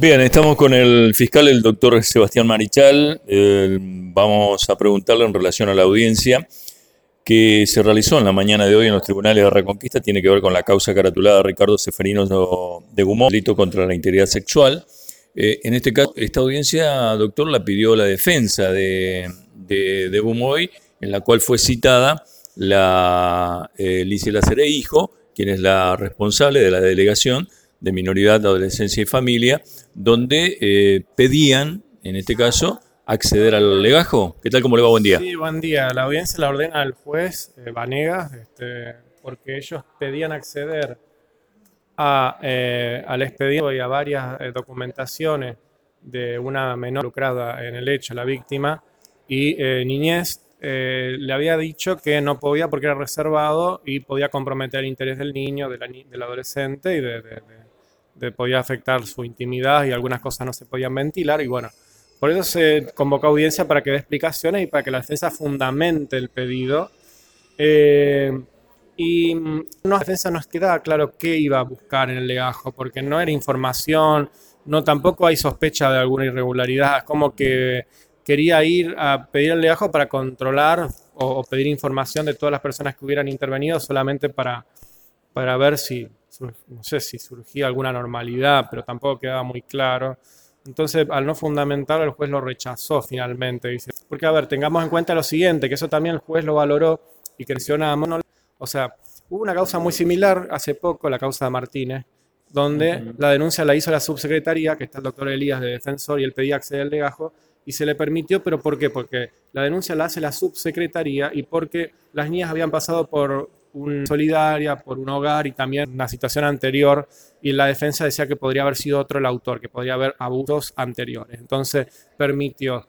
Bien, estamos con el fiscal, el doctor Sebastián Marichal. Eh, vamos a preguntarle en relación a la audiencia que se realizó en la mañana de hoy en los tribunales de Reconquista. Tiene que ver con la causa caratulada de Ricardo Seferino de Gumón, delito contra la integridad sexual. Eh, en este caso, esta audiencia, doctor, la pidió la defensa de, de, de Gumoy, en la cual fue citada la eh, hijo, quien es la responsable de la delegación de Minoridad, Adolescencia y Familia, donde eh, pedían, en este caso, acceder al legajo. ¿Qué tal? ¿Cómo le va? Buen día. Sí, buen día. La audiencia la ordena al juez eh, Vanegas, este, porque ellos pedían acceder a, eh, al expediente y a varias eh, documentaciones de una menor lucrada en el hecho, la víctima, y eh, Niñez le había dicho que no podía porque era reservado y podía comprometer el interés del niño, de la del adolescente y de, de- de- de- podía afectar su intimidad y algunas cosas no se podían ventilar y bueno, por eso se convocó audiencia para que dé explicaciones y para que la defensa fundamente el pedido. Eh, y mm, no, la defensa nos quedaba claro qué iba a buscar en el legajo, porque no era información, no tampoco hay sospecha de alguna irregularidad, como que quería ir a pedir el legajo para controlar o, o pedir información de todas las personas que hubieran intervenido solamente para, para ver si, no sé, si surgía alguna normalidad, pero tampoco quedaba muy claro. Entonces, al no fundamentarlo, el juez lo rechazó finalmente. Dice, porque, a ver, tengamos en cuenta lo siguiente, que eso también el juez lo valoró y creció nada más. O sea, hubo una causa muy similar hace poco, la causa de Martínez, donde la denuncia la hizo la subsecretaría, que está el doctor Elías de defensor, y él pedía acceder al legajo, y se le permitió, pero ¿por qué? Porque la denuncia la hace la subsecretaría y porque las niñas habían pasado por un solidaria, por un hogar y también una situación anterior, y la defensa decía que podría haber sido otro el autor, que podría haber abusos anteriores. Entonces permitió.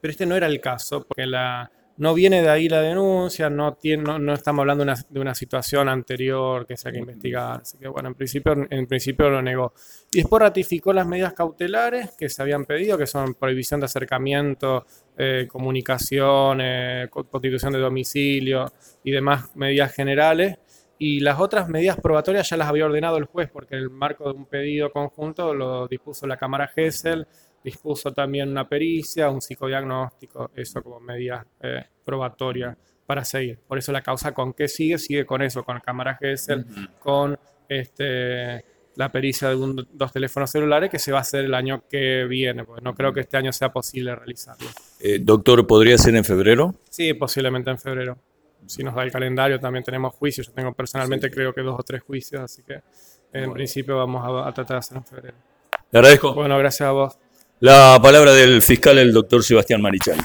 Pero este no era el caso, porque la, no viene de ahí la denuncia, no, tiene, no, no estamos hablando de una, de una situación anterior que se hay que investigar. Así que bueno, en principio, en principio lo negó. Y después ratificó las medidas cautelares que se habían pedido, que son prohibición de acercamiento, eh, comunicación, eh, co- constitución de domicilio y demás medidas generales. Y las otras medidas probatorias ya las había ordenado el juez, porque en el marco de un pedido conjunto lo dispuso la Cámara Gesell, dispuso también una pericia, un psicodiagnóstico, eso como medida eh, probatoria para seguir. Por eso la causa con qué sigue, sigue con eso, con Cámara Gesell, con este, la pericia de un- dos teléfonos celulares que se va a hacer el año que viene, porque no creo que este año sea posible realizarlo. Eh, doctor, ¿podría ser en febrero? Sí, posiblemente en febrero. Si nos da el calendario, también tenemos juicios. Yo tengo personalmente creo que dos o tres juicios, así que en principio vamos a, a tratar de hacer en febrero. Le agradezco. Bueno, gracias a vos. La palabra del fiscal, el doctor Sebastián Marichal.